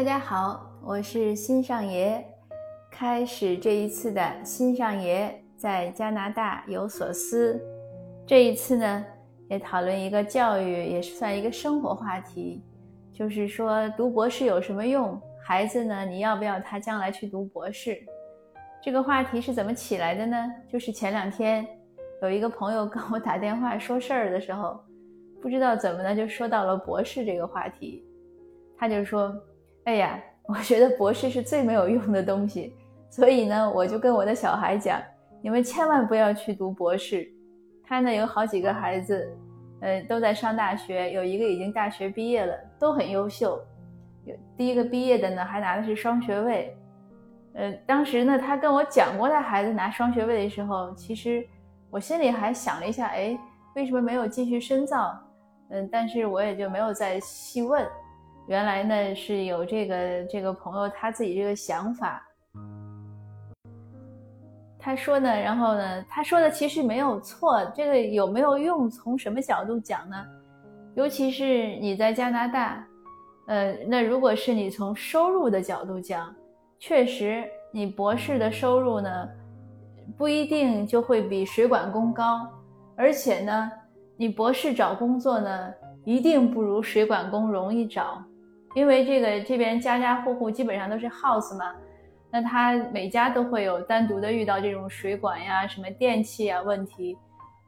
大家好，我是新上爷。开始这一次的新上爷在加拿大有所思。这一次呢，也讨论一个教育，也是算一个生活话题，就是说读博士有什么用？孩子呢，你要不要他将来去读博士？这个话题是怎么起来的呢？就是前两天有一个朋友跟我打电话说事儿的时候，不知道怎么的就说到了博士这个话题，他就说。哎呀，我觉得博士是最没有用的东西，所以呢，我就跟我的小孩讲，你们千万不要去读博士。他呢有好几个孩子，呃，都在上大学，有一个已经大学毕业了，都很优秀。有第一个毕业的呢，还拿的是双学位。呃，当时呢，他跟我讲过他孩子拿双学位的时候，其实我心里还想了一下，哎，为什么没有继续深造？嗯，但是我也就没有再细问。原来呢是有这个这个朋友他自己这个想法，他说呢，然后呢，他说的其实没有错，这个有没有用？从什么角度讲呢？尤其是你在加拿大，呃，那如果是你从收入的角度讲，确实你博士的收入呢不一定就会比水管工高，而且呢，你博士找工作呢一定不如水管工容易找。因为这个这边家家户户基本上都是 house 嘛，那他每家都会有单独的遇到这种水管呀、什么电器啊问题，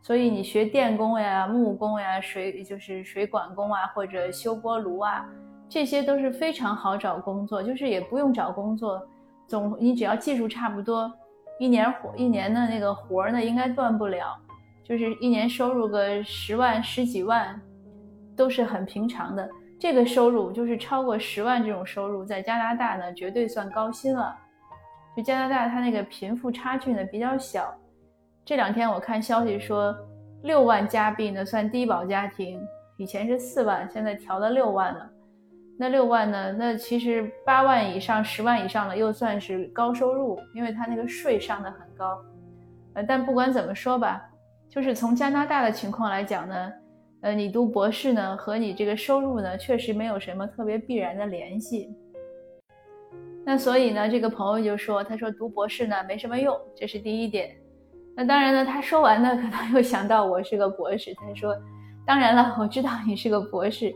所以你学电工呀、木工呀、水就是水管工啊，或者修锅炉啊，这些都是非常好找工作，就是也不用找工作，总你只要技术差不多，一年活一年的那个活呢应该断不了，就是一年收入个十万十几万，都是很平常的。这个收入就是超过十万这种收入，在加拿大呢绝对算高薪了。就加拿大它那个贫富差距呢比较小。这两天我看消息说，六万加币呢算低保家庭，以前是四万，现在调到六万了。那六万呢，那其实八万以上、十万以上的又算是高收入，因为它那个税上的很高。呃，但不管怎么说吧，就是从加拿大的情况来讲呢。呃，你读博士呢，和你这个收入呢，确实没有什么特别必然的联系。那所以呢，这个朋友就说，他说读博士呢没什么用，这是第一点。那当然呢，他说完呢，可能又想到我是个博士，他说，当然了，我知道你是个博士，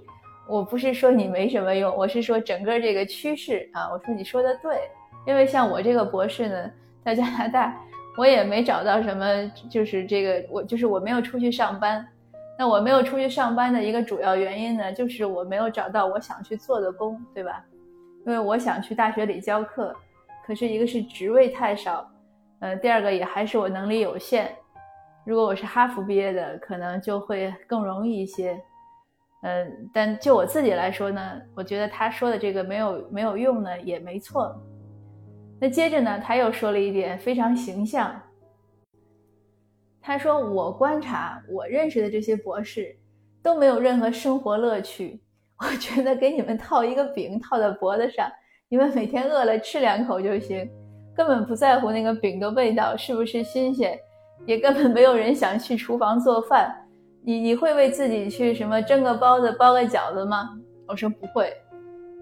我不是说你没什么用，我是说整个这个趋势啊，我说你说的对，因为像我这个博士呢，在加拿大，我也没找到什么，就是这个我就是我没有出去上班。那我没有出去上班的一个主要原因呢，就是我没有找到我想去做的工，对吧？因为我想去大学里教课，可是一个是职位太少，呃，第二个也还是我能力有限。如果我是哈佛毕业的，可能就会更容易一些。嗯，但就我自己来说呢，我觉得他说的这个没有没有用呢，也没错。那接着呢，他又说了一点非常形象。他说：“我观察，我认识的这些博士都没有任何生活乐趣。我觉得给你们套一个饼套在脖子上，你们每天饿了吃两口就行，根本不在乎那个饼的味道是不是新鲜，也根本没有人想去厨房做饭。你你会为自己去什么蒸个包子、包个饺子吗？”我说：“不会。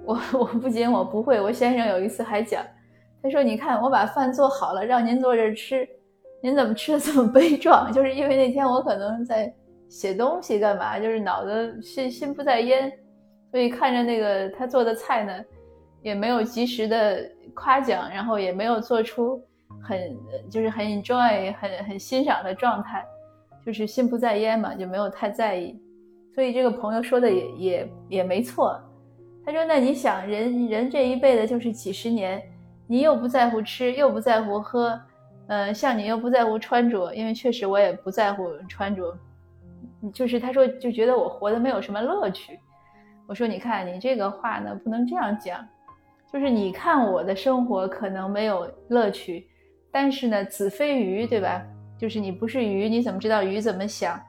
我我不仅我不会，我先生有一次还讲，他说：‘你看我把饭做好了，让您坐这吃。’”您怎么吃的这么悲壮？就是因为那天我可能在写东西，干嘛？就是脑子心心不在焉，所以看着那个他做的菜呢，也没有及时的夸奖，然后也没有做出很就是很 enjoy、很很欣赏的状态，就是心不在焉嘛，就没有太在意。所以这个朋友说的也也也没错。他说：“那你想，人人这一辈子就是几十年，你又不在乎吃，又不在乎喝。”嗯，像你又不在乎穿着，因为确实我也不在乎穿着。就是他说就觉得我活得没有什么乐趣。我说你看你这个话呢不能这样讲，就是你看我的生活可能没有乐趣，但是呢子非鱼对吧？就是你不是鱼，你怎么知道鱼怎么想？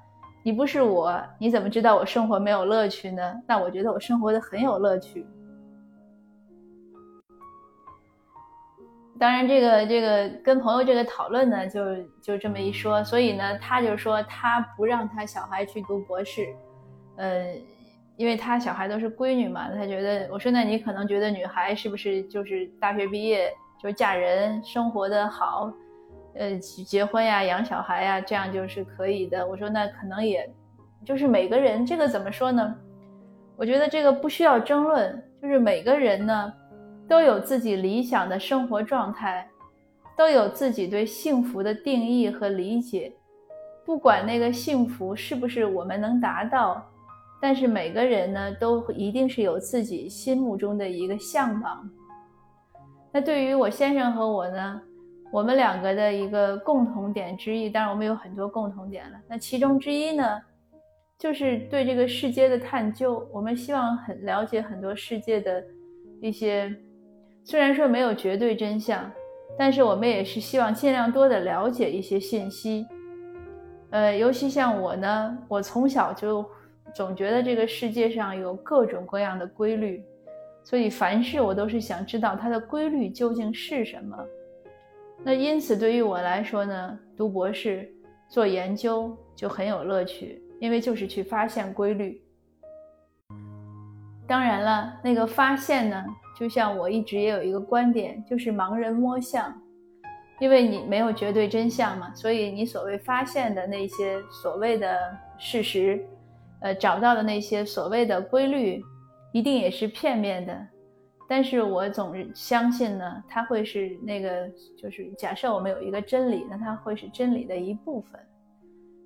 你不是我，你怎么知道我生活没有乐趣呢？那我觉得我生活的很有乐趣。当然，这个这个跟朋友这个讨论呢，就就这么一说，所以呢，他就说他不让他小孩去读博士，呃，因为他小孩都是闺女嘛，他觉得我说那你可能觉得女孩是不是就是大学毕业就嫁人，生活的好，呃，结婚呀，养小孩呀，这样就是可以的。我说那可能也，就是每个人这个怎么说呢？我觉得这个不需要争论，就是每个人呢都有自己理想的生活状态，都有自己对幸福的定义和理解，不管那个幸福是不是我们能达到。但是每个人呢，都一定是有自己心目中的一个向往。那对于我先生和我呢，我们两个的一个共同点之一，当然我们有很多共同点了。那其中之一呢，就是对这个世界的探究。我们希望很了解很多世界的一些，虽然说没有绝对真相，但是我们也是希望尽量多的了解一些信息。呃，尤其像我呢，我从小就。总觉得这个世界上有各种各样的规律，所以凡事我都是想知道它的规律究竟是什么。那因此对于我来说呢，读博士做研究就很有乐趣，因为就是去发现规律。当然了，那个发现呢，就像我一直也有一个观点，就是盲人摸象，因为你没有绝对真相嘛，所以你所谓发现的那些所谓的事实。呃，找到的那些所谓的规律，一定也是片面的。但是我总是相信呢，它会是那个，就是假设我们有一个真理，那它会是真理的一部分。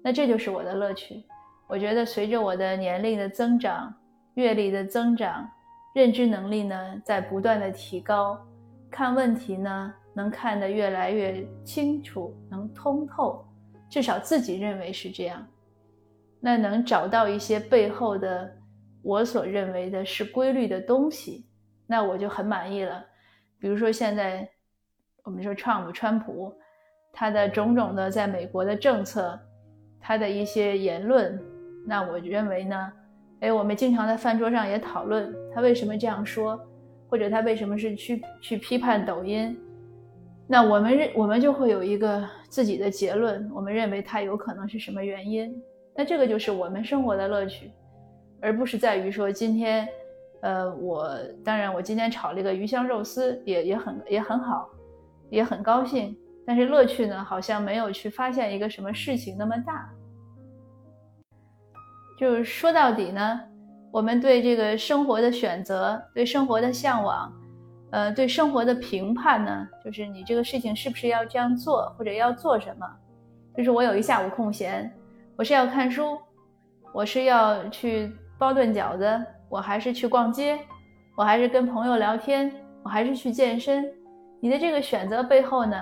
那这就是我的乐趣。我觉得随着我的年龄的增长、阅历的增长、认知能力呢在不断的提高，看问题呢能看得越来越清楚，能通透，至少自己认为是这样。那能找到一些背后的我所认为的是规律的东西，那我就很满意了。比如说现在我们说川普，川普他的种种的在美国的政策，他的一些言论，那我认为呢，哎，我们经常在饭桌上也讨论他为什么这样说，或者他为什么是去去批判抖音，那我们认我们就会有一个自己的结论，我们认为他有可能是什么原因。那这个就是我们生活的乐趣，而不是在于说今天，呃，我当然我今天炒了一个鱼香肉丝，也也很也很好，也很高兴。但是乐趣呢，好像没有去发现一个什么事情那么大。就是说到底呢，我们对这个生活的选择，对生活的向往，呃，对生活的评判呢，就是你这个事情是不是要这样做，或者要做什么？就是我有一下午空闲。我是要看书，我是要去包顿饺子，我还是去逛街，我还是跟朋友聊天，我还是去健身。你的这个选择背后呢，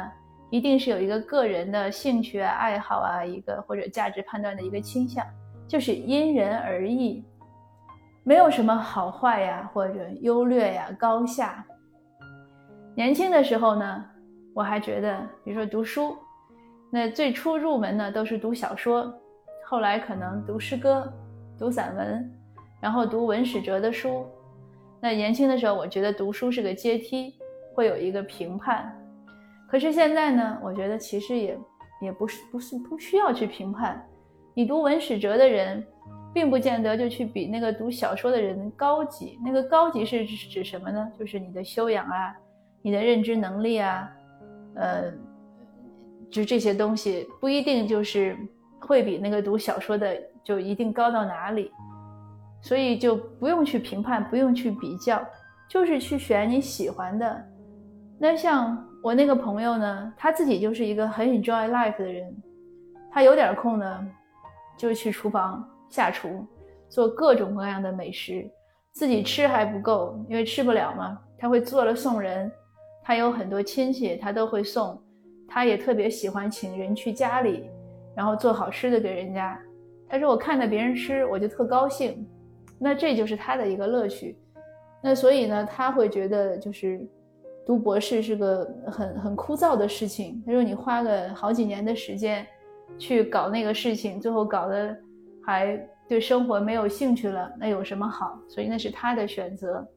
一定是有一个个人的兴趣啊、爱好啊，一个或者价值判断的一个倾向，就是因人而异，没有什么好坏呀，或者优劣呀、高下。年轻的时候呢，我还觉得，比如说读书，那最初入门呢，都是读小说。后来可能读诗歌、读散文，然后读文史哲的书。那年轻的时候，我觉得读书是个阶梯，会有一个评判。可是现在呢，我觉得其实也也不是不是不需要去评判。你读文史哲的人，并不见得就去比那个读小说的人高级。那个高级是指什么呢？就是你的修养啊，你的认知能力啊，呃，就这些东西不一定就是。会比那个读小说的就一定高到哪里，所以就不用去评判，不用去比较，就是去选你喜欢的。那像我那个朋友呢，他自己就是一个很 enjoy life 的人，他有点空呢，就去厨房下厨，做各种各样的美食，自己吃还不够，因为吃不了嘛，他会做了送人。他有很多亲戚，他都会送，他也特别喜欢请人去家里。然后做好吃的给人家，他说我看着别人吃我就特高兴，那这就是他的一个乐趣。那所以呢，他会觉得就是读博士是个很很枯燥的事情。他说你花个好几年的时间去搞那个事情，最后搞得还对生活没有兴趣了，那有什么好？所以那是他的选择。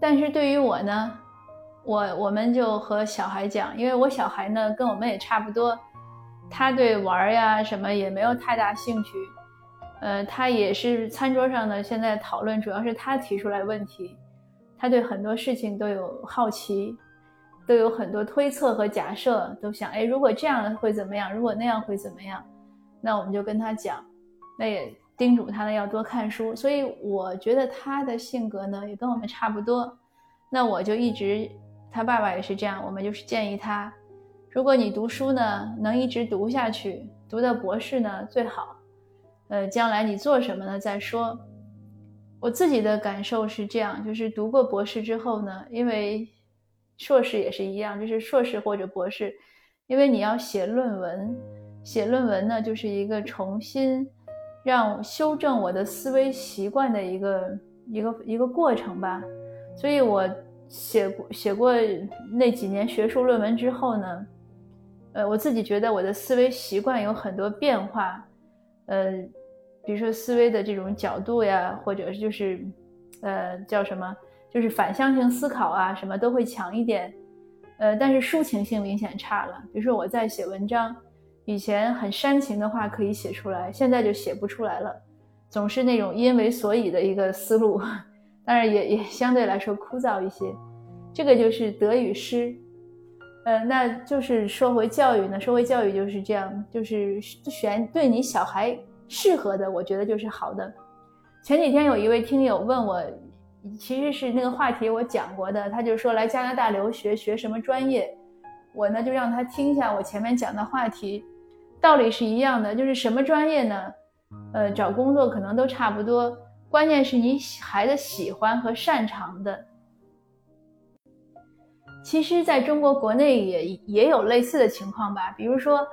但是对于我呢？我我们就和小孩讲，因为我小孩呢跟我们也差不多，他对玩呀什么也没有太大兴趣，呃，他也是餐桌上呢，现在讨论主要是他提出来问题，他对很多事情都有好奇，都有很多推测和假设，都想，哎，如果这样会怎么样？如果那样会怎么样？那我们就跟他讲，那也叮嘱他呢要多看书。所以我觉得他的性格呢也跟我们差不多。那我就一直，他爸爸也是这样，我们就是建议他，如果你读书呢能一直读下去，读到博士呢最好。呃，将来你做什么呢？再说，我自己的感受是这样，就是读过博士之后呢，因为硕士也是一样，就是硕士或者博士，因为你要写论文，写论文呢就是一个重新让修正我的思维习惯的一个一个一个过程吧。所以我写过写过那几年学术论文之后呢，呃，我自己觉得我的思维习惯有很多变化，呃。比如说思维的这种角度呀，或者就是，呃，叫什么，就是反向性思考啊，什么都会强一点，呃，但是抒情性明显差了。比如说我在写文章，以前很煽情的话可以写出来，现在就写不出来了，总是那种因为所以的一个思路，当然也也相对来说枯燥一些。这个就是得与失，呃，那就是说回教育呢，说回教育就是这样，就是选对你小孩。适合的，我觉得就是好的。前几天有一位听友问我，其实是那个话题我讲过的，他就说来加拿大留学学什么专业，我呢就让他听一下我前面讲的话题，道理是一样的，就是什么专业呢？呃，找工作可能都差不多，关键是你孩子喜欢和擅长的。其实，在中国国内也也有类似的情况吧，比如说，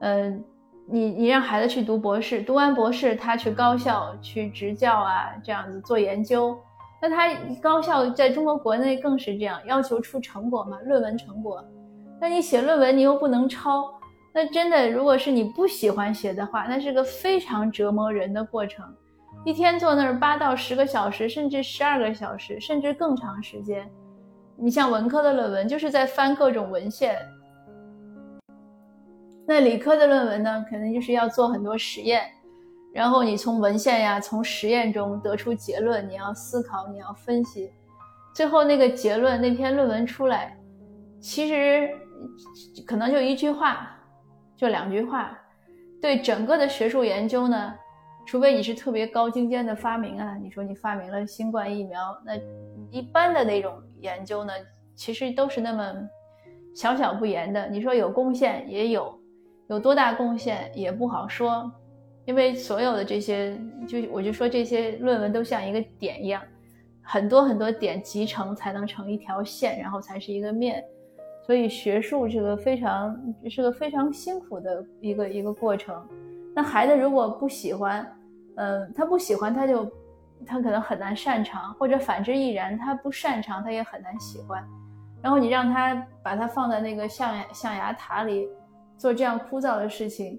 嗯。你你让孩子去读博士，读完博士他去高校去执教啊，这样子做研究，那他高校在中国国内更是这样，要求出成果嘛，论文成果。那你写论文你又不能抄，那真的如果是你不喜欢写的话，那是个非常折磨人的过程，一天坐那儿八到十个小时，甚至十二个小时，甚至更长时间。你像文科的论文，就是在翻各种文献。那理科的论文呢，可能就是要做很多实验，然后你从文献呀、从实验中得出结论，你要思考，你要分析，最后那个结论那篇论文出来，其实可能就一句话，就两句话，对整个的学术研究呢，除非你是特别高精尖的发明啊，你说你发明了新冠疫苗，那一般的那种研究呢，其实都是那么小小不言的，你说有贡献也有。有多大贡献也不好说，因为所有的这些，就我就说这些论文都像一个点一样，很多很多点集成才能成一条线，然后才是一个面。所以学术这个非常是个非常辛苦的一个一个过程。那孩子如果不喜欢，嗯，他不喜欢，他就他可能很难擅长，或者反之亦然，他不擅长，他也很难喜欢。然后你让他把它放在那个象象牙塔里。做这样枯燥的事情，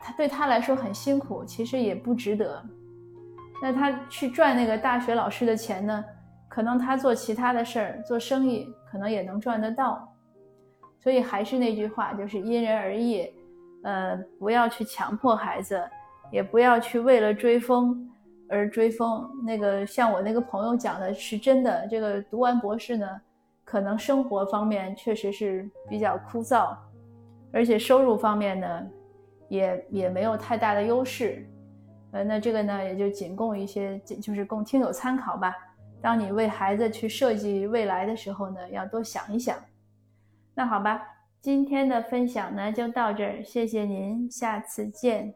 他对他来说很辛苦，其实也不值得。那他去赚那个大学老师的钱呢？可能他做其他的事儿，做生意可能也能赚得到。所以还是那句话，就是因人而异。呃，不要去强迫孩子，也不要去为了追风而追风。那个像我那个朋友讲的是真的，这个读完博士呢，可能生活方面确实是比较枯燥。而且收入方面呢，也也没有太大的优势，呃，那这个呢也就仅供一些，就是供听友参考吧。当你为孩子去设计未来的时候呢，要多想一想。那好吧，今天的分享呢就到这儿，谢谢您，下次见。